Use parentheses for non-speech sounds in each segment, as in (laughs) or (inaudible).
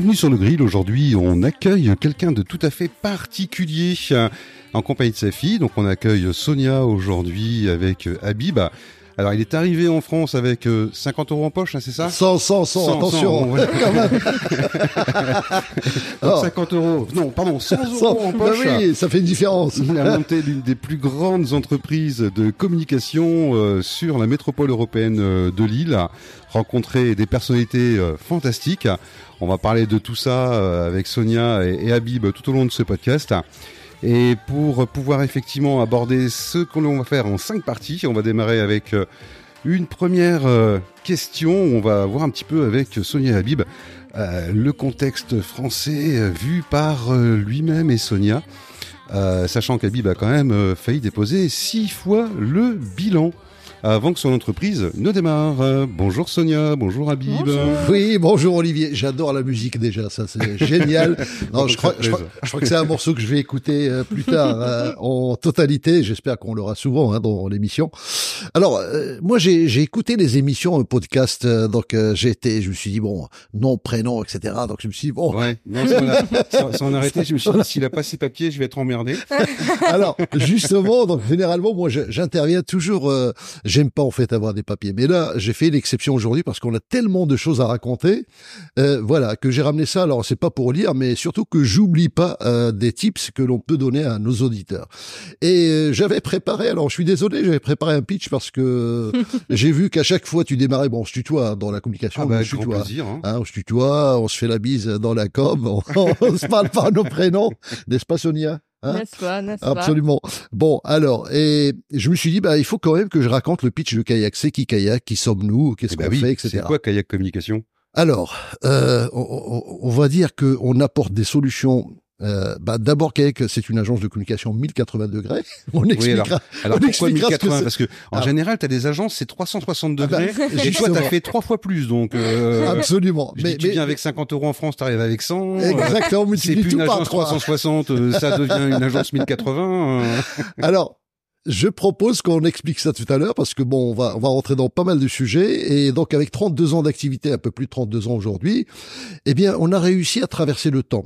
Bienvenue sur le grill. Aujourd'hui, on accueille quelqu'un de tout à fait particulier en compagnie de sa fille. Donc, on accueille Sonia aujourd'hui avec Habib. Alors, il est arrivé en France avec 50 euros en poche, hein, c'est ça? 100, 100, 100, attention, (laughs) quand même. (laughs) 50 euros, non, pardon, 100 euros en poche. Bah oui, ça fait une différence. Il a monté l'une des plus grandes entreprises de communication euh, sur la métropole européenne euh, de Lille, rencontré des personnalités euh, fantastiques. On va parler de tout ça avec Sonia et, et Habib tout au long de ce podcast. Et pour pouvoir effectivement aborder ce qu'on va faire en cinq parties, on va démarrer avec euh, une première euh, question. On va voir un petit peu avec Sonia Habib euh, le contexte français vu par lui-même et Sonia, sachant qu'Habib a quand même failli déposer six fois le bilan avant que son entreprise ne démarre. bonjour Sonia, bonjour Habib. Oui, bonjour Olivier. J'adore la musique déjà, ça c'est (laughs) génial. non, je crois, je, crois, que c'est un morceau que je vais écouter euh, plus tard (laughs) euh, en totalité. J'espère qu'on l'aura souvent hein, dans l'émission. Alors, euh, moi j'ai écouté les émissions, podcast, donc j'ai été, je me suis dit bon, nom, prénom, etc. Donc je me suis dit bon. Ouais, non, ça, on a arrêté. Je me suis dit s'il a pas ses papiers, je vais être emmerdé. (laughs) Alors justement, donc généralement moi j'interviens toujours J'aime pas en fait avoir des papiers. Mais là, j'ai fait l'exception aujourd'hui parce qu'on a tellement de choses à raconter. Euh, voilà, que j'ai ramené ça. Alors, c'est pas pour lire, mais surtout que j'oublie pas euh, des tips que l'on peut donner à nos auditeurs. Et euh, j'avais préparé, alors je suis désolé, j'avais préparé un pitch parce que (laughs) j'ai vu qu'à chaque fois tu démarrais, bon, on se tutoie dans la communication, ah bah, on se tutoie. Plaisir, hein. Hein, on se tutoie, on se fait la bise dans la com, on, (laughs) on se parle par nos prénoms, n'est-ce pas Sonia? Hein n'est-ce pas, n'est-ce Absolument. Bon, alors, et je me suis dit, bah, il faut quand même que je raconte le pitch de kayak. C'est qui kayak? Qui sommes-nous? Qu'est-ce eh ben qu'on fait, etc. C'est quoi kayak communication? Alors, euh, on, on, va dire qu'on apporte des solutions euh, bah, D'abord, Kayak, c'est une agence de communication 1080 degrés. (laughs) On expliquera. alors, alors pourquoi 1080 Parce que en ah. général, tu as des agences, c'est 360 ah bah, degrés. (laughs) et toi, tu as fait trois fois plus. Donc, euh, Absolument. mais, tu viens avec 50 euros en France, tu arrives avec 100. Exactement. C'est plus une agence 360, euh, ça devient une agence 1080. alors, je propose qu'on explique ça tout à l'heure parce que bon, on va, on va rentrer dans pas mal de sujets et donc avec 32 ans d'activité, un peu plus de 32 ans aujourd'hui, eh bien, on a réussi à traverser le temps.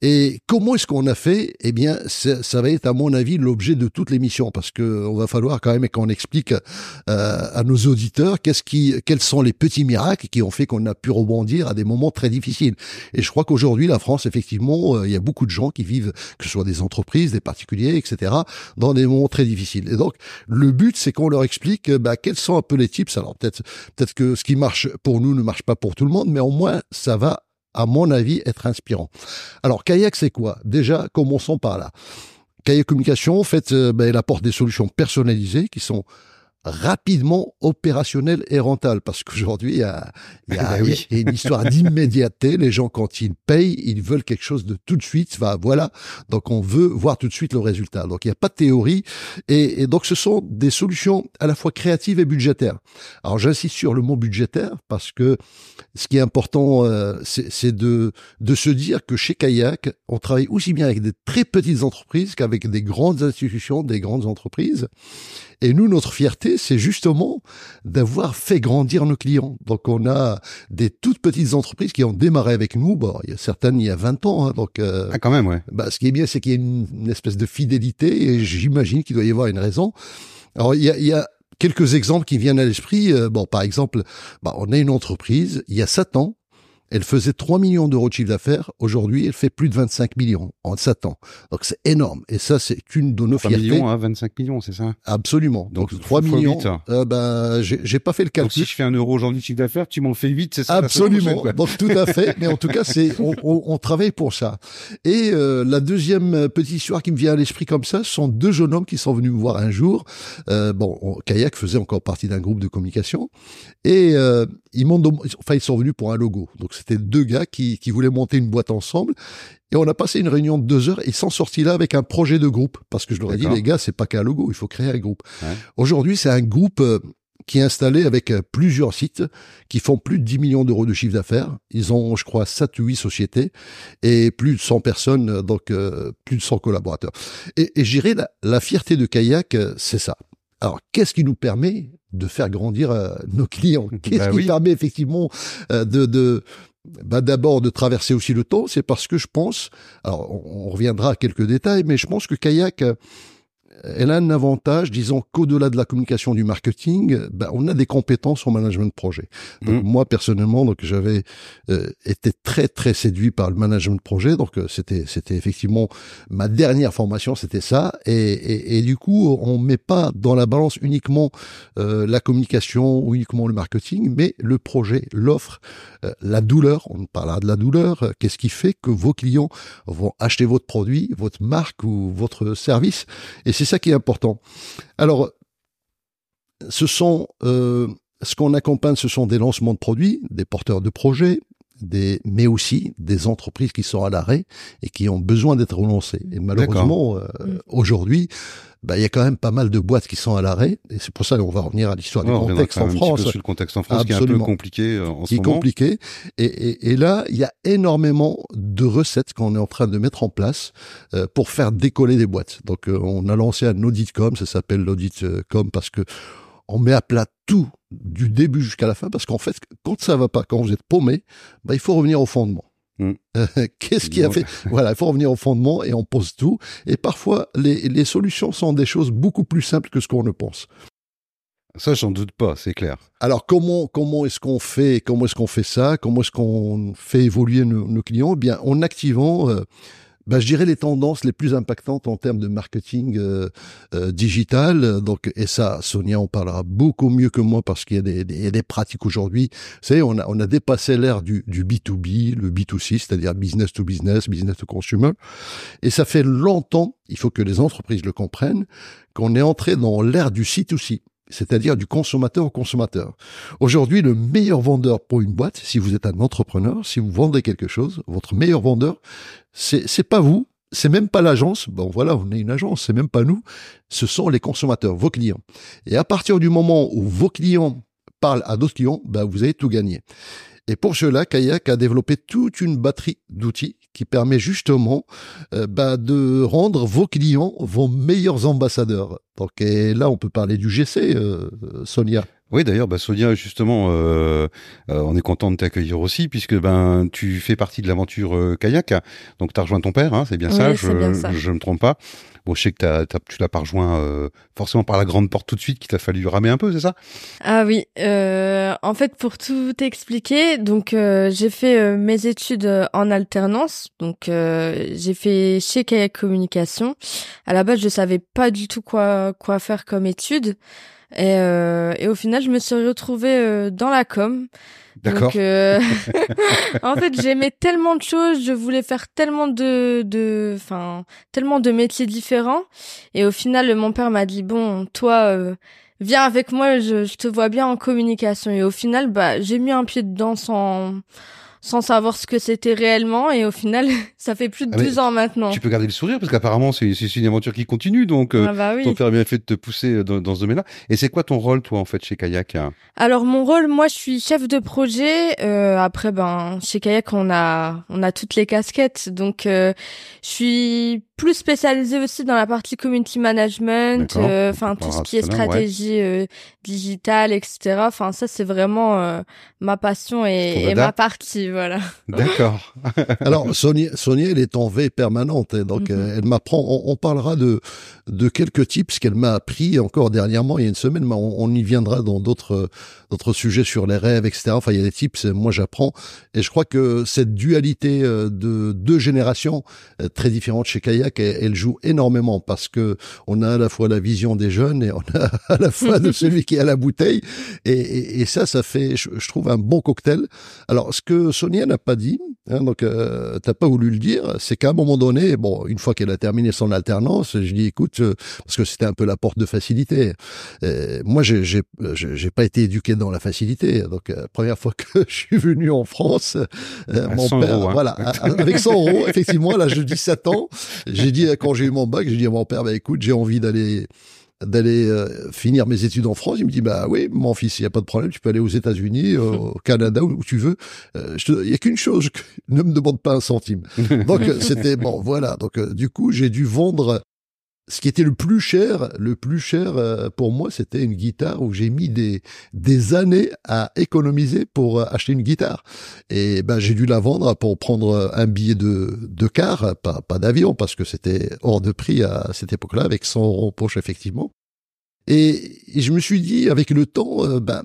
Et comment est-ce qu'on a fait? Eh bien, ça va être à mon avis l'objet de toute l'émission parce que on va falloir quand même qu'on explique euh, à nos auditeurs qu'est-ce qui, quels sont les petits miracles qui ont fait qu'on a pu rebondir à des moments très difficiles. Et je crois qu'aujourd'hui, la France, effectivement, euh, il y a beaucoup de gens qui vivent, que ce soit des entreprises, des particuliers, etc., dans des moments très difficiles et donc, le but, c'est qu'on leur explique euh, bah, quels sont un peu les tips. Alors peut-être que ce qui marche pour nous ne marche pas pour tout le monde, mais au moins, ça va, à mon avis, être inspirant. Alors, kayak, c'est quoi? Déjà, commençons par là. Kayak Communication, en fait, euh, bah, elle apporte des solutions personnalisées qui sont rapidement opérationnel et rentable parce qu'aujourd'hui il y a, y, a, (laughs) ben y a, une histoire d'immédiateté. Les gens quand ils payent ils veulent quelque chose de tout de suite. Va voilà. Donc on veut voir tout de suite le résultat. Donc il n'y a pas de théorie. Et, et, donc ce sont des solutions à la fois créatives et budgétaires. Alors j'insiste sur le mot budgétaire parce que ce qui est important euh, c'est de de se dire que chez Kayak on travaille aussi bien avec des très petites entreprises qu'avec des grandes institutions des grandes entreprises. Et nous, notre fierté, c'est justement d'avoir fait grandir nos clients. Donc, on a des toutes petites entreprises qui ont démarré avec nous. Bon, il y a certaines il y a 20 ans. Hein, donc, euh, ah, quand même, ouais. Bah, ce qui est bien, c'est qu'il y a une, espèce de fidélité et j'imagine qu'il doit y avoir une raison. Alors, il y a, il y a quelques exemples qui viennent à l'esprit. Euh, bon, par exemple, bah, on a une entreprise, il y a 7 ans, elle faisait 3 millions d'euros de chiffre d'affaires. Aujourd'hui, elle fait plus de 25 millions en 7 ans. Donc c'est énorme. Et ça, c'est une de nos 3 fiertés. millions à 25 millions, c'est ça? Absolument. Donc, 3 millions. Euh, ben, j'ai pas fait le calcul. Donc si je fais un euro aujourd'hui de chiffre d'affaires, tu m'en fais 8, c'est ça? Absolument. (laughs) Donc tout à fait. Mais en tout cas, c'est on, on, on, travaille pour ça. Et euh, la deuxième petite histoire qui me vient à l'esprit comme ça, ce sont deux jeunes hommes qui sont venus me voir un jour. Euh, bon, Kayak faisait encore partie d'un groupe de communication. Et euh, ils m'ont, enfin, ils sont venus pour un logo. Donc c'était deux gars qui, qui voulaient monter une boîte ensemble. Et on a passé une réunion de deux heures et ils sont sortis là avec un projet de groupe. Parce que je leur ai dit, les gars, c'est pas qu'un logo, il faut créer un groupe. Aujourd'hui, c'est un groupe euh, qui est installé avec euh, plusieurs sites qui font plus de 10 millions d'euros de chiffre d'affaires. Ils ont, je crois, 7 ou 8 sociétés et plus de 100 personnes, euh, donc plus de 100 collaborateurs. Et, et j'irai la, la fierté de Kayak, c'est ça. Alors, qu'est-ce qui nous permet de faire grandir nos clients? (laughs) Qu'est-ce bah qui permet effectivement de, de bah d'abord de traverser aussi le temps, c'est parce que je pense, alors on, reviendra à quelques détails, mais je pense que Kayak elle a un avantage, disons qu'au-delà de la communication du marketing, ben, on a des compétences en management de projet. Donc, mmh. Moi personnellement, donc j'avais euh, été très très séduit par le management de projet. Donc euh, c'était c'était effectivement ma dernière formation, c'était ça. Et, et, et, du coup, on met pas dans la balance uniquement euh, la communication ou uniquement le marketing, mais le projet, l'offre, la douleur. On parlera de la douleur. Qu'est-ce qui fait que vos clients vont acheter votre produit, votre marque ou votre service? Et c'est ça qui est important. Alors, ce sont euh, ce qu'on accompagne, ce sont des lancements de produits, des porteurs de projets, des, mais aussi des entreprises qui sont à l'arrêt et qui ont besoin d'être relancées. Et malheureusement, euh, aujourd'hui, bah, il y a quand même pas mal de boîtes qui sont à l'arrêt, et c'est pour ça qu'on va revenir à l'histoire du contexte en France. Sur le contexte en France qui est un peu compliqué euh, en qui ce moment. compliqué. Et, et, et, là, il y a énormément de recettes qu'on est en train de mettre en place euh, pour faire décoller des boîtes. Donc, euh, on a lancé un audit.com, ça s'appelle l'audit.com parce que on met à plat tout du début jusqu'à la fin, parce qu'en fait, quand ça va pas, quand vous êtes paumé, bah, il faut revenir au fondement. Mm. (laughs) Qu'est-ce qui a fait (laughs) Voilà, il faut revenir au fondement et on pose tout. Et parfois, les, les solutions sont des choses beaucoup plus simples que ce qu'on ne pense. Ça, j'en doute pas, c'est clair. Alors, comment comment est-ce qu'on fait Comment est-ce qu'on fait ça Comment est-ce qu'on fait évoluer nos, nos clients? Eh Bien, en activant euh, bah, je dirais les tendances les plus impactantes en termes de marketing euh, euh, digital. Donc, et ça, Sonia en parlera beaucoup mieux que moi parce qu'il y a des, des, pratiques aujourd'hui. Vous savez, on a, on a dépassé l'ère du, du B2B, le B2C, c'est-à-dire business to business, business to consumer. Et ça fait longtemps, il faut que les entreprises le comprennent, qu'on est entré dans l'ère du C2C c'est-à-dire du consommateur au consommateur. Aujourd'hui, le meilleur vendeur pour une boîte, si vous êtes un entrepreneur, si vous vendez quelque chose, votre meilleur vendeur, c'est c'est pas vous, c'est même pas l'agence. Bon, voilà, on est une agence, c'est même pas nous. Ce sont les consommateurs, vos clients. Et à partir du moment où vos clients parlent à d'autres clients, ben, vous avez tout gagné. Et pour cela, Kayak a développé toute une batterie d'outils qui permet justement euh, bah, de rendre vos clients vos meilleurs ambassadeurs. Donc et là, on peut parler du GC, euh, Sonia. Oui, d'ailleurs, bah, Sonia, justement, euh, on est content de t'accueillir aussi, puisque ben tu fais partie de l'aventure kayak. Donc, tu as rejoint ton père, hein, c'est bien, ça, je, je me trompe pas. Bon, je sais que tu l'as pas rejoint euh, forcément par la grande porte tout de suite, qu'il t'a fallu ramer un peu, c'est ça? Ah oui. Euh, en fait, pour tout expliquer, donc euh, j'ai fait mes études en alternance. Donc j'ai fait chez Kayak Communication. À la base, je savais pas du tout quoi quoi faire comme études. Et, et au final, je me suis retrouvée dans la com. D'accord. Euh, (laughs) en fait, j'aimais tellement de choses, je voulais faire tellement de, de, enfin, tellement de métiers différents. Et au final, mon père m'a dit bon, toi, euh, viens avec moi, je, je, te vois bien en communication. Et au final, bah, j'ai mis un pied dedans sans sans savoir ce que c'était réellement et au final (laughs) ça fait plus de ah, ans maintenant. Tu peux garder le sourire parce qu'apparemment c'est une aventure qui continue donc euh, ah bah oui. ton père a bien fait de te pousser dans, dans ce domaine-là. Et c'est quoi ton rôle toi en fait chez Kayak Alors mon rôle moi je suis chef de projet. Euh, après ben chez Kayak on a on a toutes les casquettes donc euh, je suis plus spécialisée aussi dans la partie community management, euh, enfin tout ce qui est stratégie euh, digitale, etc. Enfin ça c'est vraiment euh, ma passion et, et ma partie, voilà. D'accord. Alors Sonia, Sonia, elle est en veille permanente, hein, donc mhm. elle m'apprend. On, on, parlera de de quelques tips qu'elle m'a appris encore dernièrement, il y a une semaine, mais on, on y viendra dans d'autres d'autres sujets sur les rêves, etc. Enfin il y a des tips, moi j'apprends et je crois que cette dualité de deux générations très différentes chez Kayak elle joue énormément parce que on a à la fois la vision des jeunes et on a à la fois de (laughs) celui qui a la bouteille. Et, ça, ça fait, je, trouve, un bon cocktail. Alors, ce que Sonia n'a pas dit, hein, donc euh, t'as pas voulu le dire, c'est qu'à un moment donné, bon, une fois qu'elle a terminé son alternance, je dis écoute, euh, parce que c'était un peu la porte de facilité. Euh, moi, j'ai j'ai pas été éduqué dans la facilité. Donc, la première fois que (laughs) je suis venu en France, mon père, hein. voilà, avec 100 euros, effectivement, là, je dis 7 ans, j'ai dit quand j'ai eu mon bac, j'ai dit à mon père, bah écoute, j'ai envie d'aller d'aller euh, finir mes études en France. Il me dit bah oui, mon fils, il y a pas de problème, tu peux aller aux États-Unis, euh, (laughs) au Canada où, tu veux. Euh, il y a qu'une chose, (laughs) ne me demande pas un centime. Donc c'était bon, voilà. Donc du coup, j'ai dû vendre ce qui était le plus cher, le plus cher euh, pour moi, c'était une guitare où j'ai mis des des années à économiser pour euh, acheter une guitare. Et ben j'ai dû la vendre pour prendre un billet de de car, pas pas d'avion parce que c'était hors de prix à cette époque-là avec 100 euros en poche effectivement. Et, je me suis dit avec le temps, euh, ben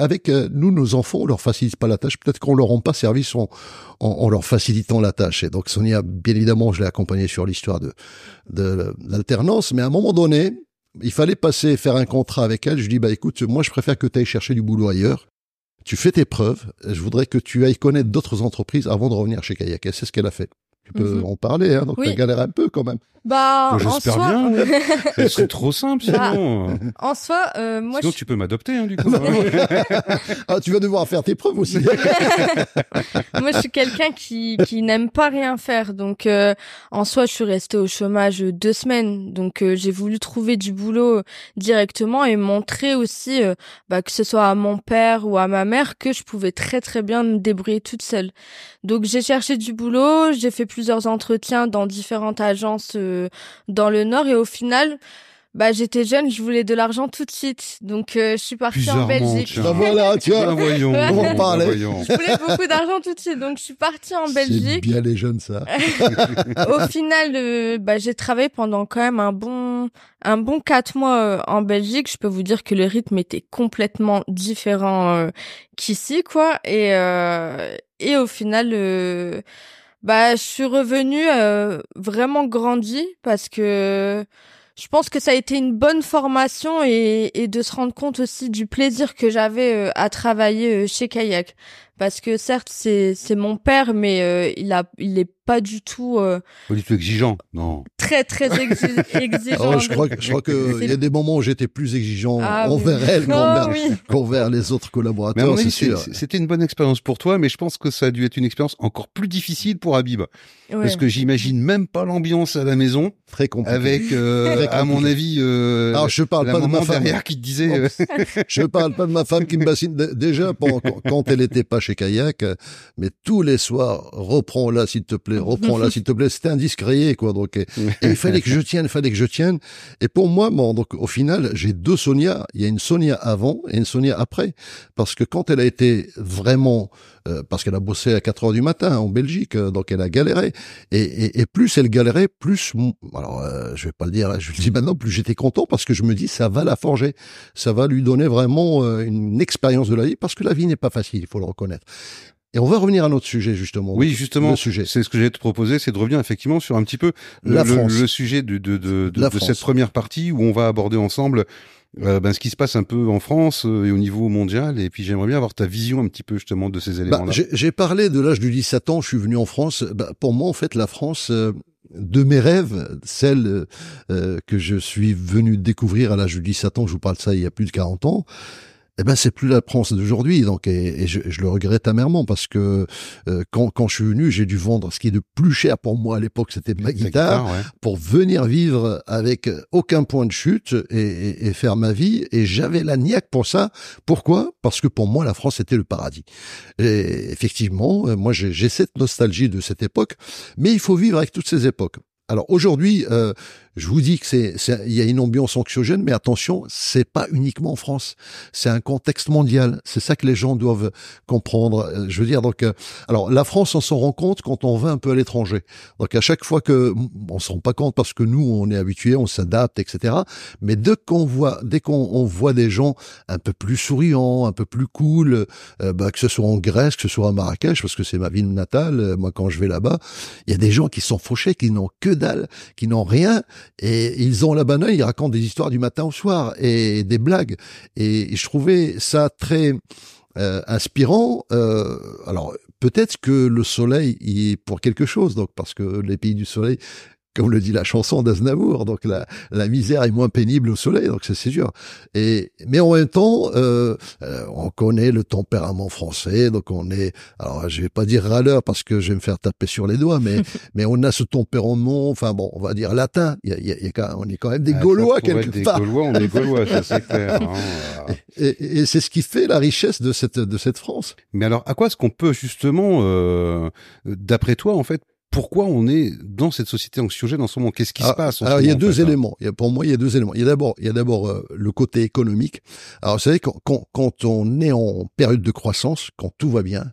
avec euh, nous, nos enfants, on leur facilite pas la tâche. Peut-être qu'on leur rend pas service en, en, leur facilitant la tâche. Et donc Sonia, bien évidemment, je l'ai accompagnée sur l'histoire de, de l'alternance, mais à un moment donné, il fallait passer, faire un contrat avec elle. Je dis, bah écoute, moi je préfère que tu ailles chercher du boulot ailleurs. Tu fais tes preuves. Je voudrais que tu ailles connaître d'autres entreprises avant de revenir chez Kayak. C'est ce qu'elle a fait. Tu peux mhm. en parler, hein, donc oui. galère un peu quand même. Bah, j'espère bien. (laughs) c'est trop simple, bah, sinon. en soi, euh, moi. Sinon, tu peux m'adopter, hein, du coup. (laughs) (laughs) ah, tu vas devoir faire tes preuves aussi. moi, je suis quelqu'un qui qui n'aime pas rien faire, donc euh, en soi, je suis restée au chômage deux semaines, donc euh, j'ai voulu trouver du boulot directement et montrer aussi, euh, bah, que ce soit à mon père ou à ma mère, que je pouvais très très bien me débrouiller toute seule. Donc j'ai cherché du boulot, j'ai fait plusieurs entretiens dans différentes agences dans le Nord et au final, bah j'étais jeune, je voulais de l'argent tout de suite, donc euh, je suis partie en Belgique. Bah voilà, (laughs) tu vois, voyons, on parlait. Je voulais beaucoup d'argent tout de suite, donc je suis partie en Belgique. C'est bien les jeunes ça. (laughs) Au final, euh, bah j'ai travaillé pendant quand même un bon un bon quatre mois euh, en Belgique. Je peux vous dire que le rythme était complètement différent qu'ici, quoi. Et et au final bah, je suis revenue euh, vraiment grandie parce que je pense que ça a été une bonne formation et, de se rendre compte aussi du plaisir que j'avais euh, à travailler euh, chez Kayak parce que certes c'est c'est mon père mais euh, il a il est pas du tout euh, pas du tout exigeant non. très très (laughs) exigeant. Oh, je crois que je crois que il y a des moments où j'étais plus exigeant ah envers elle oh, qu'envers les autres collaborateurs c'était une bonne expérience pour toi mais je pense que ça a dû être une expérience encore plus difficile pour Habib. Parce que j'imagine même pas l'ambiance à la maison. Très compliqué. Avec euh, à mon avis euh, alors je parle pas de ma femme. derrière qui te disait (laughs) je parle pas de ma femme qui me bassine. Déjà quand elle était pas chez Kayak, mais tous les soirs, reprends-la s'il te plaît, reprends-la s'il te plaît. C'était indiscret, quoi. Donc, il fallait que je tienne, il fallait que je tienne. Et pour moi, bon, donc au final, j'ai deux Sonia. Il y a une Sonia avant et une Sonia après, parce que quand elle a été vraiment euh, parce qu'elle a bossé à 4 heures du matin en Belgique, euh, donc elle a galéré. Et, et, et plus elle galérait, plus, alors euh, je vais pas le dire, je le dis maintenant, plus j'étais content parce que je me dis ça va la forger, ça va lui donner vraiment une expérience de la vie, parce que la vie n'est pas facile, il faut le reconnaître. Et on va revenir à notre sujet justement. Oui, justement. sujet. C'est ce que j'ai te proposer, c'est de revenir effectivement sur un petit peu le, le, sujet de, de, de, de cette première partie où on va aborder ensemble euh, ben, ce qui se passe un peu en France euh, et au niveau mondial. Et puis j'aimerais bien avoir ta vision un petit peu justement de ces bah, éléments-là. J'ai parlé de l'âge du 17 ans, je suis venu en France. Bah, pour moi, en fait, la France, euh, de mes rêves, celle que je suis venu découvrir à l'âge du 17 ans, je vous parle de ça il y a plus de 40 ans, eh ben c'est plus la France d'aujourd'hui. Donc et, je, le regrette amèrement parce que euh, quand, quand je suis venu, j'ai dû vendre ce qui est de plus cher pour moi à l'époque, c'était ma guitare, pour venir vivre avec aucun point de chute et, et, faire ma vie. Et j'avais la niaque pour ça. Pourquoi? Parce que pour moi, la France était le paradis. Et effectivement, euh, moi j'ai cette nostalgie de cette époque, mais il faut vivre avec toutes ces époques. Alors aujourd'hui, euh, je vous dis que c'est, il y a une ambiance anxiogène, mais attention, c'est pas uniquement en France. C'est un contexte mondial. C'est ça que les gens doivent comprendre. Euh, je veux dire, donc, euh, alors la France, on s'en rend compte quand on va un peu à l'étranger. Donc à chaque fois que, on s'en rend pas compte parce que nous, on est habitués, on s'adapte, etc. Mais dès qu'on voit, dès qu'on voit des gens un peu plus souriants, un peu plus cool, euh, bah, que ce soit en Grèce, que ce soit à Marrakech, parce que c'est ma ville natale. Moi, quand je vais là-bas, il y a des gens qui sont fauchés, qui n'ont que dalle, qui n'ont rien et ils ont la banane, ils racontent des histoires du matin au soir et des blagues. Et je trouvais ça très euh, inspirant. Euh, alors peut-être que le soleil y est pour quelque chose, donc parce que les pays du soleil comme le dit la chanson d'Aznavour. Donc la, la misère est moins pénible au soleil, donc c'est sûr. Et mais en même temps, euh, euh, on connaît le tempérament français, donc on est, alors je vais pas dire râleur parce que je vais me faire taper sur les doigts, mais (laughs) mais on a ce tempérament, enfin bon, on va dire latin. Il y a, il y a, on est quand même des ah, Gaulois quelque des part. Gaulois, on est Gaulois, ça c'est clair. Hein, (laughs) et, et c'est ce qui fait la richesse de cette de cette France. Mais alors, à quoi est-ce qu'on peut justement, euh, d'après toi, en fait, pourquoi on est dans cette société anxiogène en ce moment? Qu'est-ce qui se Ah, passe en alors, ce il y a deux fait, hein? éléments. Il y a, pour moi, il y a deux éléments. Il y a d'abord, il y a d'abord euh, le côté économique. Alors, vous savez, quand, quand, quand on est en période de croissance, quand tout va bien,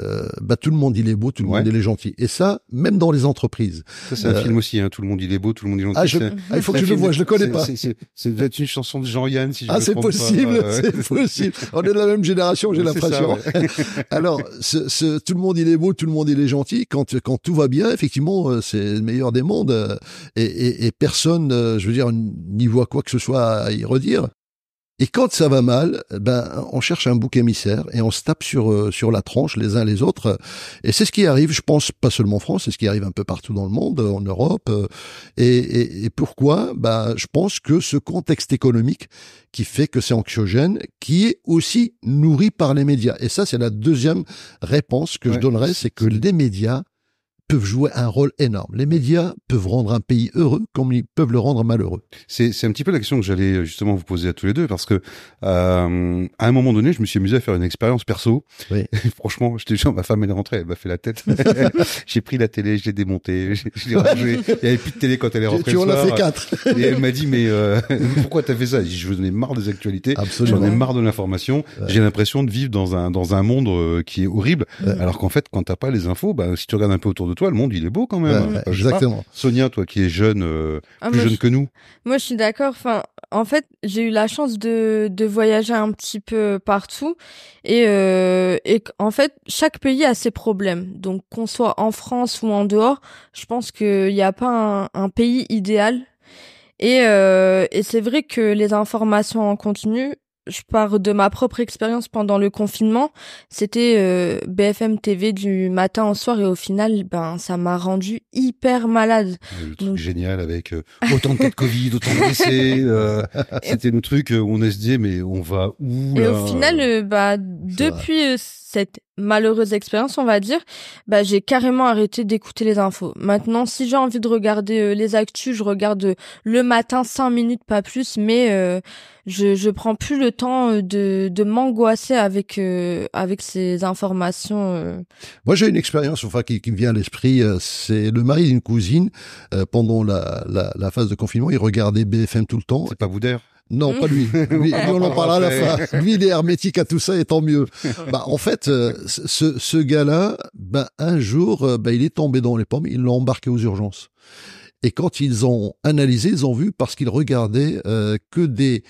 euh, bah, tout le monde il est beau, tout le Ouais. monde il est gentil. Et ça, même dans les entreprises. Ça, c'est un Euh, film aussi. Hein. Tout le monde il est beau, tout le monde il est gentil. Ah, je- ah, il faut que je le vois, je le connais pas. c'est- peut-être une chanson de Jean-Yann, si je Ah, c'est possible, Ouais. c'est possible. On est de la même génération, j'ai l'impression. ouais. (laughs) Alors, ce, ce- tout le monde il est beau, tout le monde il est gentil. Quand quand tout va bien, effectivement, euh, c'est le meilleur des mondes euh, et, et, et personne, euh, je veux dire, n'y voit quoi que ce soit à y redire. Et quand ça va mal, ben on cherche un bouc émissaire et on se tape sur sur la tranche les uns les autres. Et c'est ce qui arrive, je pense, pas seulement en France, c'est ce qui arrive un peu partout dans le monde, en Europe. Et, et, et pourquoi? Ben, je pense que ce contexte économique qui fait que c'est anxiogène, qui est aussi nourri par les médias. Et ça, c'est la deuxième réponse que je donnerais, c'est que les médias peuvent jouer un rôle énorme. Les médias peuvent rendre un pays heureux comme ils peuvent le rendre malheureux. C'est c'est un petit peu la question que j'allais euh, justement vous poser à tous les deux parce que euh, à un moment donné, je me suis amusé à faire une expérience perso. Oui. (laughs) Franchement, je te jure, ma femme elle est rentrée, elle m'a fait la tête. (laughs) (laughs) j'ai pris la télé, je l'ai démontée, je je l'ai rangée. Il y avait plus de télé quand elle est rentrée tu en as fait quatre. Et elle m'a dit mais euh, pourquoi t'as fait ça? Dit, Je j'en ai marre des actualités, Absolument. j'en ai marre de l'information. Ouais. J'ai l'impression de vivre dans un dans un monde euh, qui est horrible. Ouais. Alors qu'en fait, quand t'as pas les infos, bah si tu regardes un peu autour de toi, le monde il est beau quand même. Ouais, ouais, pas. exactement. Sonia, toi qui es jeune, euh, Ah, plus jeune je- que nous. Moi, je suis d'accord. Enfin, en fait, j'ai eu la chance de, de voyager un petit peu partout. Et, euh, et en fait, chaque pays a ses problèmes. Donc, qu'on soit en France ou en dehors, je pense qu'il n'y a pas un, un pays idéal. Et, euh, et c'est vrai que les informations en continu, je pars de ma propre expérience pendant le confinement. C'était euh, BFM TV du matin au soir et au final, ben, ça m'a rendu hyper malade. Le truc Donc- génial avec euh, autant de cas de Covid, autant de décès. (laughs) euh, C'était le truc où on se disait mais on va où Et là? au final, euh, bah, depuis euh, cette malheureuse expérience, on va dire, bah, j'ai carrément arrêté d'écouter les infos. Maintenant, si j'ai envie de regarder euh, les actus, je regarde euh, le matin cinq minutes, pas plus, mais euh, je je prends plus le temps euh, de de m'angoisser avec euh, avec ces informations. euh. Moi, j'ai une expérience, enfin, qui, qui me vient à l'esprit. euh, C'est le mari d'une cousine. euh, pendant la, la, la phase de confinement, il regardait BFM tout le temps. C'est pas Boudère? Non, pas lui. (laughs) Lui, lui, on en parlera à la fin. Lui, il est hermétique à tout ça, et tant mieux. (laughs) Bah, en fait, euh, ce, ce gars-là, ben, un jour, euh, ben, il est tombé dans les pommes. Ils l'ont embarqué aux urgences. Et quand ils ont analysé, ils ont vu parce qu'il regardait euh, que des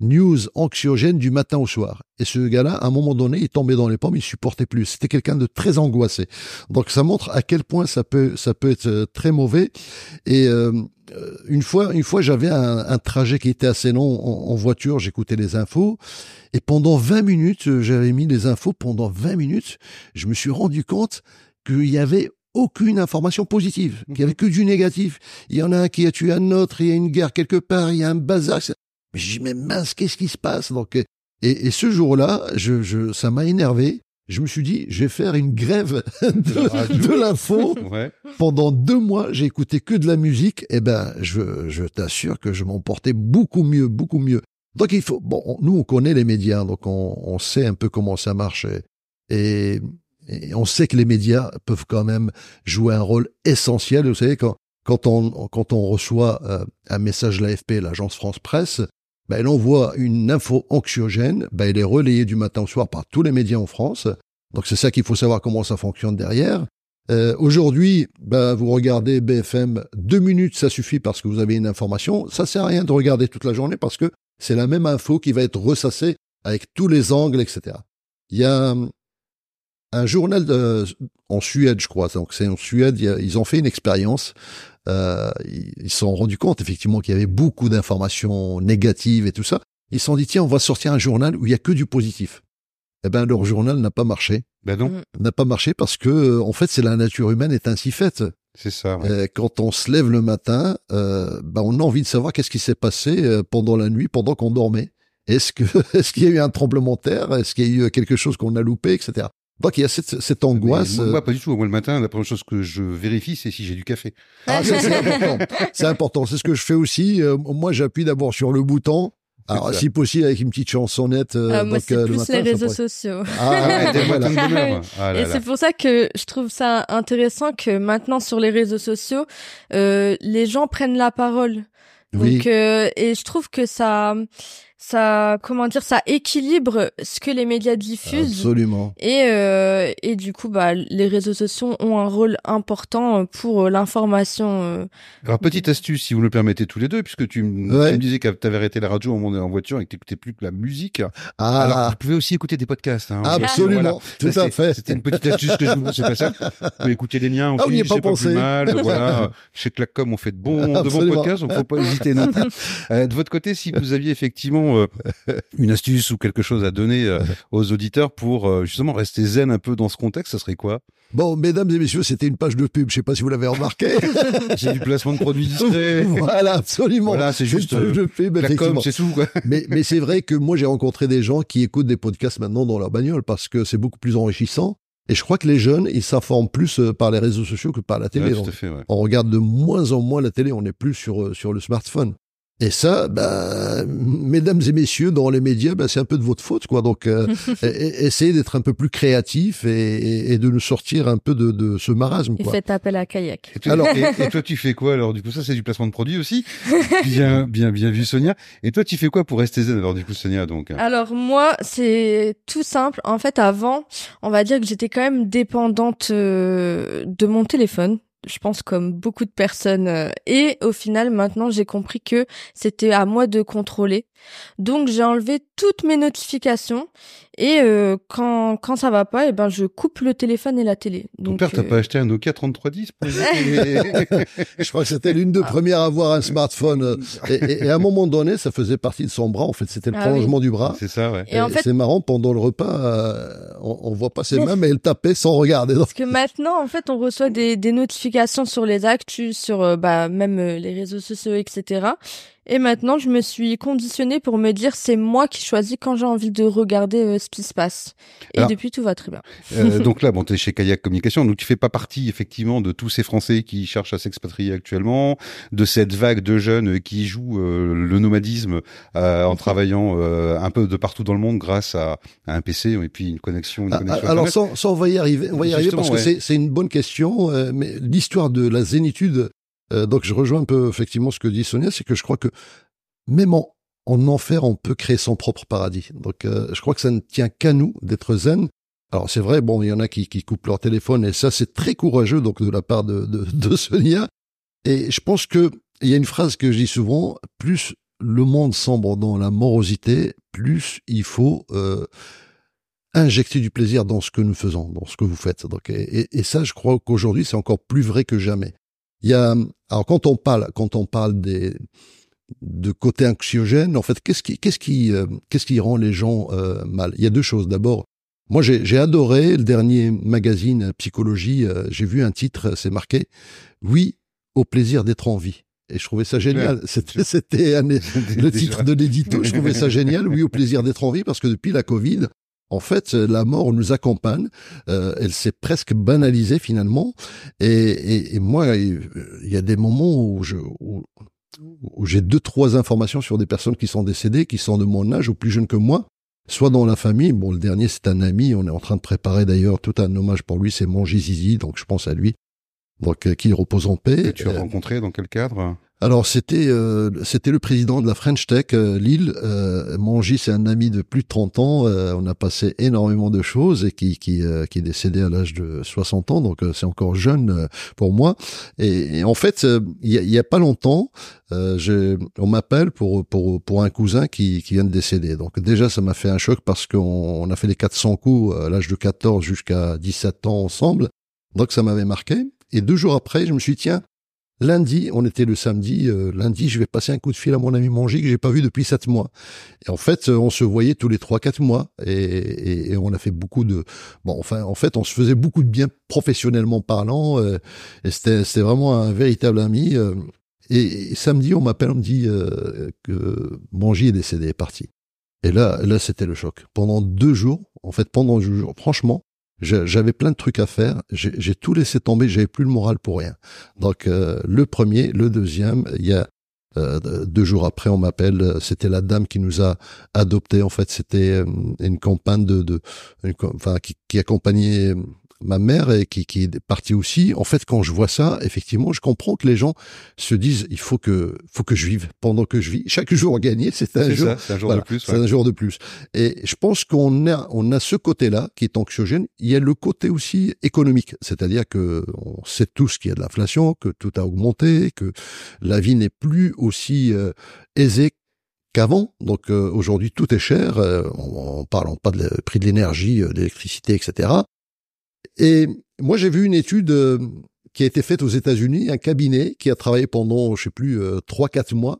news anxiogènes du matin au soir. Et ce gars-là, à un moment donné, il tombait dans les pommes, il supportait plus. C'était quelqu'un de très angoissé. Donc ça montre à quel point ça peut ça peut être euh, très mauvais. Et une fois une fois j'avais un, un trajet qui était assez long en, en voiture, j'écoutais les infos et pendant 20 minutes, euh, j'avais mis les infos pendant 20 minutes, je me suis rendu compte qu'il y avait aucune information positive, qu'il y avait que du négatif. Il y en a un qui a tué un autre, il y a une guerre quelque part, il y a un bazar. Mais j'ai dit, mais mince, qu'est-ce qui se passe? Donc, et, et ce jour-là, je, je, ça m'a énervé. Je me suis dit, je vais faire une grève (laughs) de, l'info. Ouais. Pendant deux mois, j'ai écouté que de la musique. Eh ben, je, je t'assure que je m'en portais beaucoup mieux, beaucoup mieux. Donc il faut, bon, on- nous on connaît les médias, donc on, on sait un peu comment ça marche et, et on sait que les médias peuvent quand même jouer un rôle essentiel. Vous savez quand quand on quand on reçoit euh, un message de l'AFP, l'agence France Presse, ben, elle envoie une info anxiogène, ben, elle est relayée du matin au soir par tous les médias en France. Donc c'est ça qu'il faut savoir comment ça fonctionne derrière. Euh, Aujourd'hui, ben, vous regardez BFM, deux minutes, ça suffit parce que vous avez une information. Ça sert à rien de regarder toute la journée parce que c'est la même info qui va être ressassée avec tous les angles, etc. Il y a un journal de- en Suède, je crois. Donc c'est en Suède, ils ont fait une expérience. Euh, ils ils se sont rendus compte effectivement qu'il y avait beaucoup d'informations négatives et tout ça. Ils se sont dit tiens, on va sortir un journal où il y a que du positif. Eh ben leur journal n'a pas marché Ben non, Mm. n'a pas marché parce que euh, en fait c'est la nature humaine est ainsi faite. c'est ça. ouais. Euh, quand on se lève le matin, euh, bah, on a envie de savoir qu'est-ce qui s'est passé pendant la nuit, pendant qu'on dormait. Est-ce que (laughs) est-ce qu'il y a eu un tremblement de terre? Est-ce qu'il y a eu quelque chose qu'on a loupé, etc. Donc il y a cette, cette angoisse. Mais euh, moi, pas du tout. Moi, le matin, la première chose que je vérifie, c'est si j'ai du café. Ah, ça, c'est (laughs) important. C'est important. C'est ce que je fais aussi. Euh, moi, j'appuie d'abord sur le bouton Alors, si possible, avec une petite chansonnette. Euh, ah, moi, c'est euh, plus matin, les réseaux sociaux. Ah, voilà. Ah là Et c'est pour ça que je trouve ça intéressant que maintenant sur les réseaux sociaux, euh, les gens prennent la parole. Oui. Donc euh, et je trouve que ça ça comment dire ça équilibre ce que les médias diffusent Absolument. et euh, et du coup bah les réseaux sociaux ont un rôle important pour euh, l'information euh. Alors, petite astuce, si vous me le permettez tous les deux, puisque tu, m- Ouais. tu me disais que tu avais arrêté la radio au moment en voiture et que tu n'écoutais plus que la musique. Alors, Ah, vous pouvez aussi écouter des podcasts. Hein, absolument. Tout Ça, à fait. C'était une petite astuce que je vous c'est pas ça. Vous pouvez écouter les miens aussi. Ah, on n'y est pas pensé. plus mal. (laughs) Voilà. Chez Clacom, on fait de bons, de bons Absolument. podcasts, donc faut pas hésiter. non. (laughs) Euh, de votre côté, si vous aviez effectivement euh, (laughs) une astuce ou quelque chose à donner euh, aux auditeurs pour euh, justement rester zen un peu dans ce contexte, ça serait quoi? Bon, mesdames et messieurs, c'était une page de pub. Je sais pas si vous l'avez remarqué. (laughs) J'ai du placement de produits discrets. (laughs) voilà, absolument. Voilà, c'est juste, une page de pub, c'est tout. Quoi. mais, mais c'est vrai que moi, j'ai rencontré des gens qui écoutent des podcasts maintenant dans leur bagnole parce que c'est beaucoup plus enrichissant. Et je crois que les jeunes, ils s'informent plus par les réseaux sociaux que par la télé. Ouais, fait. Ouais. on regarde de moins en moins la télé, on n'est plus sur, sur le smartphone. Et ça, bah, mesdames et messieurs, dans les médias, bah, c'est un peu de votre faute, quoi. Donc, euh, (laughs) e- e- essayez d'être un peu plus créatif et, et- et de nous sortir un peu de, de ce marasme, et quoi. faites appel à kayak. Et toi, Alors- et, et toi, tu fais quoi alors Du coup, ça, c'est du placement de produits aussi. (laughs) Bien, bien, bien vu, Sonia. Et toi, tu fais quoi pour rester zen alors du coup, Sonia Donc, Alors moi, c'est tout simple. En fait, avant, on va dire que j'étais quand même dépendante euh, de mon téléphone. Je pense comme beaucoup de personnes. euh, Et au final, maintenant, j'ai compris que c'était à moi de contrôler. Donc, j'ai enlevé toutes mes notifications. Et euh, quand quand ça va pas, et ben je coupe le téléphone et la télé. ton Donc, père, t'as euh, pas acheté un Nokia 3310 pour les- (laughs) (laughs) Je crois que c'était l'une des premières à avoir un smartphone. Et, et- et à un moment donné, ça faisait partie de son bras. En fait, c'était le Ah prolongement du bras. C'est ça, ouais. Et en fait- c'est marrant, pendant le repas, euh, on, on voit pas ses mains, mais elle tapait sans regarder. Parce que maintenant, en fait, on reçoit des, des notifications sur les actus, sur euh, bah, même euh, les réseaux sociaux, etc. Et maintenant, je me suis conditionnée pour me dire c'est moi qui choisis quand j'ai envie de regarder euh, ce qui se passe. Et Alors- depuis, tout va très bien. Euh, (laughs) donc là, bon, t'es chez Kayak Communication, donc tu fais pas partie effectivement de tous ces Français qui cherchent à s'expatrier actuellement, de cette vague de jeunes qui jouent euh, le nomadisme euh, en travaillant euh, un peu de partout dans le monde grâce à, à un PC et puis une connexion. Une Ah, connexion alors, sans, sans, on va y arriver, on va y arriver parce que ouais. c'est- c'est une bonne question. euh, mais l'histoire de la zénitude, euh, donc je rejoins un peu effectivement ce que dit Sonia, c'est que je crois que même en, en enfer, on peut créer son propre paradis. Donc, euh, je crois que ça ne tient qu'à nous d'être zen. Alors c'est vrai, bon, il y en a qui, qui coupent leur téléphone et ça c'est très courageux donc de la part de, (laughs) Sonia. Et je pense que il y a une phrase que je dis souvent plus le monde sombre dans la morosité, plus il faut euh, injecter du plaisir dans ce que nous faisons, dans ce que vous faites. Et ça, je crois qu'aujourd'hui, c'est encore plus vrai que jamais. Il y a, alors quand on parle, quand on parle des de côté anxiogène, en fait, qu'est-ce qui, qu'est-ce qui, euh, qu'est-ce qui rend les gens euh, mal? Il y a deux choses. D'abord, moi, j'ai j'ai adoré le dernier magazine euh, Psychologie. euh, j'ai vu un titre, c'est marqué "Oui au plaisir d'être en vie". Et je trouvais ça génial. C'était, (laughs) le titre de l'édito. Je trouvais ça génial. Oui, au plaisir d'être en vie, parce que depuis la Covid, en fait, la mort nous accompagne. Euh, elle s'est presque banalisée finalement. Et, et, et moi, il y a des moments où je où, où j'ai deux trois informations sur des personnes qui sont décédées, qui sont de mon âge ou plus jeunes que moi. Soit dans la famille, bon, le dernier c'est un ami, on est en train de préparer d'ailleurs tout un hommage pour lui, c'est Manger Zizi, donc je pense à lui. Donc euh, qu'il repose en paix. Que tu as Euh, rencontré dans quel cadre? Alors c'était euh, c'était le président de la French Tech euh, Lille. Euh, Mongy, c'est un ami de plus de 30 ans. Euh, on a passé énormément de choses et qui qui, euh, qui est décédé à l'âge de 60 ans, donc c'est encore jeune pour moi. Et, et en fait, il y, a, y a pas longtemps, on m'appelle pour pour pour un cousin qui qui vient de décéder. Donc déjà, ça m'a fait un choc parce qu'on on a fait les 400 coups à l'âge de 14 jusqu'à 17 ans ensemble. Donc ça m'avait marqué. Et deux jours après, je me suis dit, tiens, Lundi, on était le samedi. euh, lundi, je vais passer un coup de fil à mon ami Mongy que j'ai pas vu depuis sept mois. Et en fait, euh, on se voyait tous les trois, quatre mois, et, on a fait beaucoup de. Bon, enfin, en fait, on se faisait beaucoup de bien professionnellement parlant. euh, et c'était, c'était vraiment un véritable ami. et, samedi, on m'appelle, on me dit que Mongy est décédé, est parti. Et là, là, c'était le choc. Pendant deux jours, en fait, pendant deux jours, franchement, j'avais plein de trucs à faire. J'ai tout laissé tomber. J'avais plus le moral pour rien. Donc euh, le premier, le deuxième, il y a Euh, deux jours après, on m'appelle. C'était la dame qui nous a adoptés. En fait, c'était une compagne de, enfin, qui accompagnait ma mère et qui, qui est partie aussi. En fait, quand je vois ça, effectivement, je comprends que les gens se disent il faut que faut que je vive pendant que je vis. Chaque (laughs) jour gagné, c'est un jour, un jour de plus. C'est un jour de plus. Et je pense qu'on a on a ce côté-là qui est anxiogène. Il y a le côté aussi économique, c'est-à-dire que on sait tous qu'il y a de l'inflation, que tout a augmenté, que la vie n'est plus aussi euh, aisée qu'avant. Donc euh, aujourd'hui, tout est cher. Euh, en, parlant pas de prix de l'énergie, de l'électricité, etc. Et moi, j'ai vu une étude euh, qui a été faite aux États-Unis, un cabinet qui a travaillé pendant, je sais plus, euh, trois, quatre mois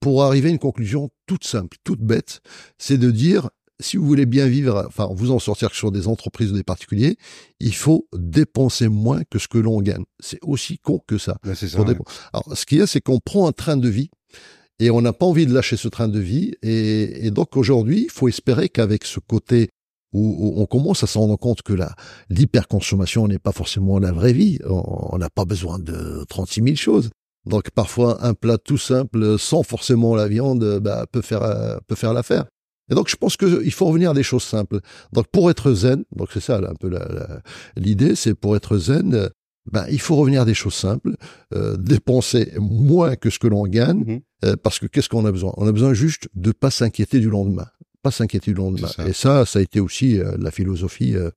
pour arriver à une conclusion toute simple, toute bête. C'est de dire, si vous voulez bien vivre, enfin, vous en sortir sur des entreprises ou des particuliers, il faut dépenser moins que ce que l'on gagne. C'est aussi con que ça. ça Alors, ce qu'il y a, c'est qu'on prend un train de vie et on n'a pas envie de lâcher ce train de vie. Et, et donc aujourd'hui, il faut espérer qu'avec ce côté où, on commence à se rendre compte que la l'hyperconsommation n'est pas forcément la vraie vie. On n'a pas besoin de 36 000 choses. Donc parfois un plat tout simple sans forcément la viande bah, peut faire euh, peut faire l'affaire. Et donc je pense qu'il faut revenir à des choses simples. Donc pour être zen, donc c'est ça un peu l'idée, c'est pour être zen, ben, il faut revenir à des choses simples, euh, dépenser moins que ce que l'on gagne, mmh euh, parce que qu'est-ce qu'on a besoin? On a besoin juste de pas s'inquiéter du lendemain pas s'inquiéter du lendemain. Et ça, ça a été aussi euh, la philosophie euh,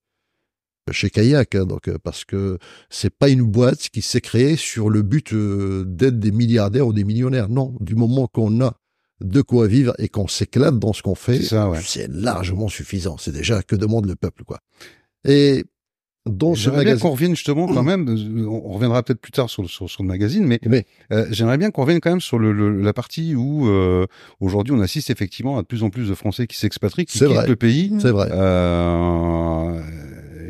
chez Kayak, hein, donc euh, parce que c'est pas une boîte qui s'est créée sur le but d'être des milliardaires ou des millionnaires. Non, du moment qu'on a de quoi vivre et qu'on s'éclate dans ce qu'on fait, c'est largement suffisant. C'est déjà que demande le peuple, quoi. Et J'aimerais bien qu'on revienne justement quand (clears throat) même, on reviendra peut-être plus tard sur, sur, sur le magazine, mais, euh, j'aimerais bien qu'on revienne quand même sur le, la partie où euh, aujourd'hui on assiste effectivement à de plus en plus de Français qui s'expatrient, qui quittent le pays. C'est vrai. Euh,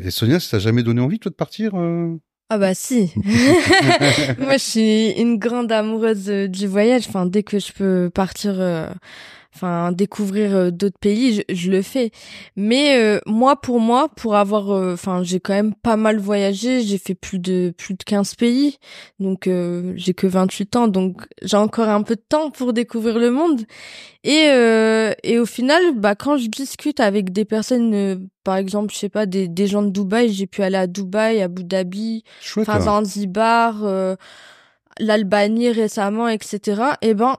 et Sonia, ça t'a jamais donné envie toi de partir euh? Ah bah si. (laughs) Moi je suis une grande amoureuse du voyage. Enfin dès que je peux partir enfin découvrir euh, d'autres pays, je, le fais. Mais euh, moi pour moi, pour avoir euh, enfin j'ai quand même pas mal voyagé, j'ai fait plus de plus de 15 pays. Donc j'ai que 28 ans donc j'ai encore un peu de temps pour découvrir le monde. Et et au final, bah quand je discute avec des personnes par exemple, je sais pas des des gens de Dubaï, j'ai pu aller à Dubaï, à Abu Dhabi, hein. Zanzibar, l'Albanie récemment, etc. Et ben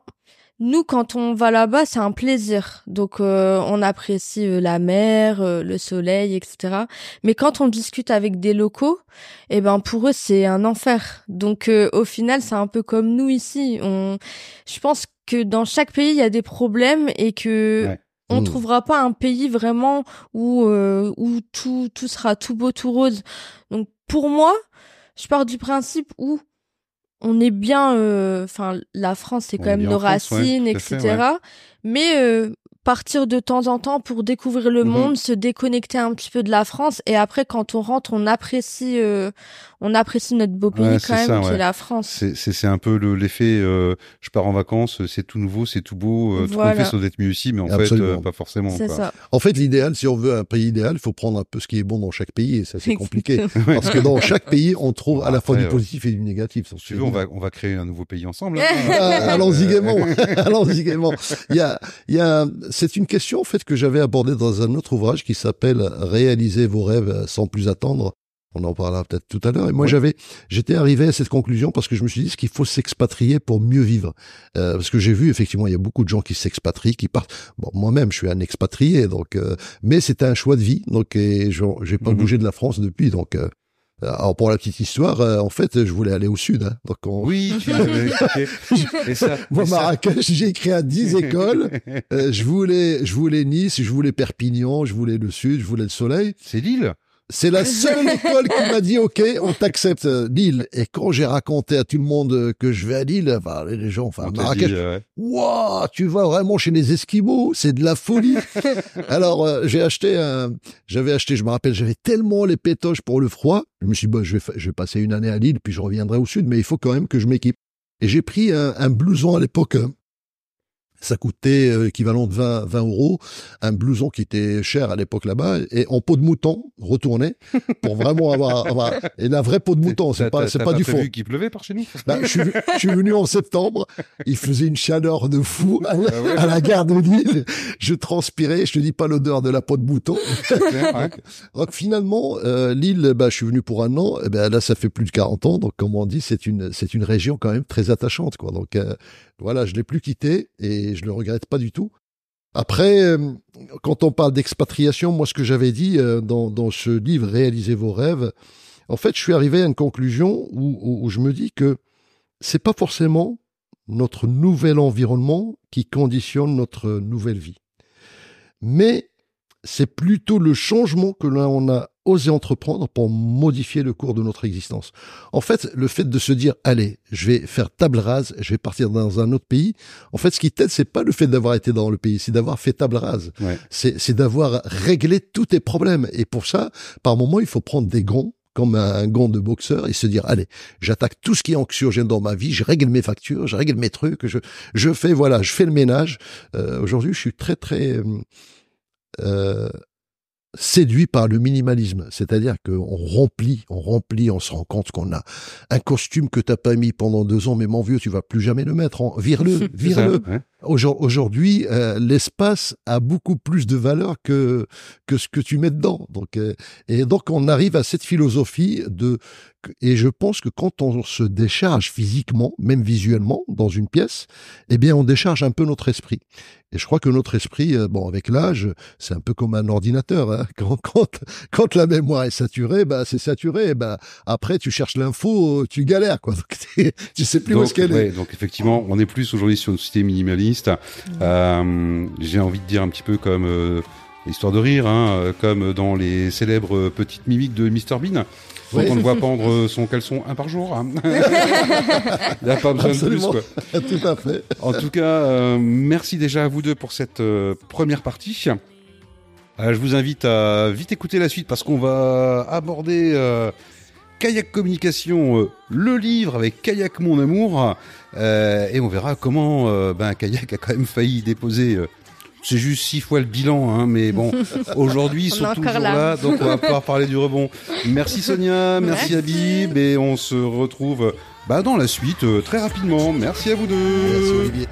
nous, quand on va là-bas, c'est un plaisir. Donc, euh, on apprécie euh, la mer, euh, le soleil, etc. Mais quand on discute avec des locaux, eh ben pour eux, c'est un enfer. Donc, au final, c'est un peu comme nous ici. On, je pense que dans chaque pays, il y a des problèmes et que on mmh. trouvera pas un pays vraiment où où tout tout sera tout beau, tout rose. Donc, pour moi, je pars du principe où on est bien, euh, enfin, la France, c'est quand même nos racines, etc. Mais euh, partir de temps en temps pour découvrir le mhm. monde, se déconnecter un petit peu de la France, et après, quand on rentre, on apprécie, euh, on apprécie notre beau pays quand même, qui est la France. C'est un peu l'effet, euh, je pars en vacances, c'est tout nouveau, c'est tout beau, euh, voilà. tout fait, ça doit être mieux ici, mais en fait, euh, pas forcément. Ça. En fait, l'idéal, si on veut un pays idéal, il faut prendre un peu ce qui est bon dans chaque pays, et ça c'est compliqué, (laughs) parce que dans chaque pays, on trouve à la fois du positif et du négatif. Si tu veux, on va, on va créer un nouveau pays ensemble. Hein. Ah, allons-y gaiement, (laughs) allons-y gaiement. Il y a, il y a, c'est une question en fait que j'avais abordée dans un autre ouvrage qui s'appelle Réaliser vos rêves sans plus attendre on en parlera peut-être tout à l'heure. Et moi, j'avais, j'étais arrivé à cette conclusion parce que je me suis dit qu'il faut s'expatrier pour mieux vivre. Euh, parce que j'ai vu effectivement, il y a beaucoup de gens qui s'expatrient, qui partent. Bon, moi-même, je suis un expatrié, donc, euh, mais c'était un choix de vie. Donc, et j'ai pas mhm. bougé de la France depuis. Donc, euh, alors pour la petite histoire, en fait, je voulais aller au sud. Hein. donc Oui, (laughs) tu et ça, Moi, Marrakech, j'ai écrit à 10 (laughs) écoles. je voulais, je voulais Nice, je voulais Perpignan, je voulais le sud, je voulais le soleil. C'est Lille c'est la (laughs) seule école qui m'a dit OK, on t'accepte euh, Lille. Et quand j'ai raconté à tout le monde euh, que je vais à Lille, enfin les gens, enfin Marrakech, waouh, tu vas vraiment chez les Esquimaux, c'est de la folie. (laughs) Alors euh, j'ai acheté un, j'avais acheté, je me rappelle, j'avais tellement les pétoches pour le froid, je me suis dit bah, je vais, je vais passer une année à Lille, puis je reviendrai au sud, mais il faut quand même que je m'équipe. Et j'ai pris un, un blouson à l'époque ça coûtait euh, équivalent de 20, 20 euros, un blouson qui était cher à l'époque là-bas, et en peau de mouton, retourné, pour vraiment avoir, avoir et la vraie peau de mouton, c'est pas, c'est pas, du faux. vu qu'il pleuvait par chez nous? Bah, je, suis, je, suis, venu en septembre, il faisait une chaleur de fou à, ah la gare de Lille, je transpirais, je te dis pas l'odeur de la peau de mouton. donc finalement, euh, Lille, bah, je suis venu pour un an, et ben là ça fait plus de 40 ans, donc comme on dit, c'est une, c'est une région quand même très attachante, quoi. Donc euh, voilà, je l'ai plus quitté et je le regrette pas du tout. Après, euh, quand on parle d'expatriation, moi, ce que j'avais dit euh, dans, dans, ce livre Réalisez vos rêves, en fait, je suis arrivé à une conclusion où, où je me dis que c'est pas forcément notre nouvel environnement qui conditionne notre nouvelle vie, mais c'est plutôt le changement que l'on a osé entreprendre pour modifier le cours de notre existence. En fait, le fait de se dire, allez, je vais faire table rase, je vais partir dans un autre pays. En fait, ce qui t'aide, c'est pas le fait d'avoir été dans le pays, c'est d'avoir fait table rase. C'est d'avoir réglé tous tes problèmes. Et pour ça, par moment, il faut prendre des gants comme un gant de boxeur et se dire allez j'attaque tout ce qui est anxiogène dans ma vie je règle mes factures je règle mes trucs je je fais voilà je fais le ménage euh, aujourd'hui je suis très très euh, séduit par le minimalisme, c'est-à-dire qu'on remplit, on remplit, on se rend compte qu'on a un costume que t'as pas mis pendant deux ans, mais mon vieux, tu vas plus jamais le mettre. En... Vire-le, vire-le. Aujourd'hui, euh, l'espace a beaucoup plus de valeur que que ce que tu mets dedans. Donc, euh, et donc on arrive à cette philosophie de et je pense que quand on se décharge physiquement, même visuellement, dans une pièce, eh bien, on décharge un peu notre esprit. Et je crois que notre esprit, euh, bon, avec l'âge, c'est un peu comme un ordinateur. Hein. (laughs) Quand, quand, quand, la mémoire est saturée, bah, c'est saturé. Bah, après, tu cherches l'info, tu galères, quoi. (laughs) Donc, tu sais plus où est-ce qu'elle est. Donc, effectivement, on est plus aujourd'hui sur une société minimaliste. Euh, J'ai envie de dire un petit peu comme euh, histoire de rire, hein, comme dans les célèbres petites mimiques de Mr Bean. Donc on le voit pendre son caleçon un par jour. Hein. (laughs) Il n'y a pas besoin de plus. Quoi. (laughs) Tout à fait. En tout cas, euh, merci déjà à vous deux pour cette euh, première partie. Euh, je vous invite à vite écouter la suite parce qu'on va aborder Kayak Communication, le livre avec Kayak Mon Amour. et on verra comment ben, Kayak a quand même failli déposer c'est juste six fois le bilan, hein, mais bon, (laughs) aujourd'hui ils sont toujours là. donc on va pouvoir parler du rebond. Merci Sonia, merci, Habib, et on se retrouve bah, dans la suite euh, très rapidement. Merci à vous deux. Merci Olivier.